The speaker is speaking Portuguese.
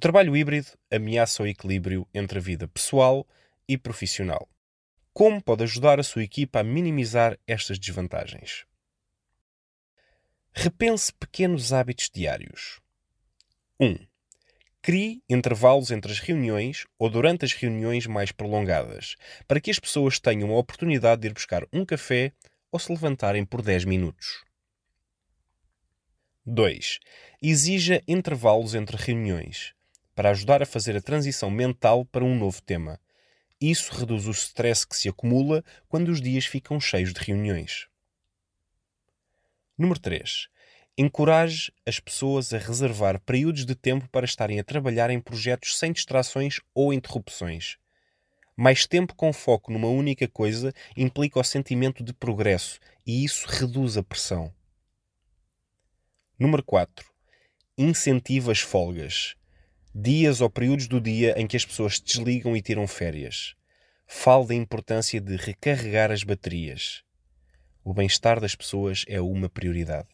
trabalho híbrido ameaça o equilíbrio entre a vida pessoal e profissional. Como pode ajudar a sua equipa a minimizar estas desvantagens? Repense pequenos hábitos diários. 1. Um, crie intervalos entre as reuniões ou durante as reuniões mais prolongadas, para que as pessoas tenham a oportunidade de ir buscar um café ou se levantarem por 10 minutos. 2. Exija intervalos entre reuniões, para ajudar a fazer a transição mental para um novo tema. Isso reduz o stress que se acumula quando os dias ficam cheios de reuniões. Número 3. Encoraje as pessoas a reservar períodos de tempo para estarem a trabalhar em projetos sem distrações ou interrupções. Mais tempo com foco numa única coisa implica o sentimento de progresso e isso reduz a pressão. Número 4. Incentiva as folgas dias ou períodos do dia em que as pessoas desligam e tiram férias. Falo da importância de recarregar as baterias. O bem-estar das pessoas é uma prioridade.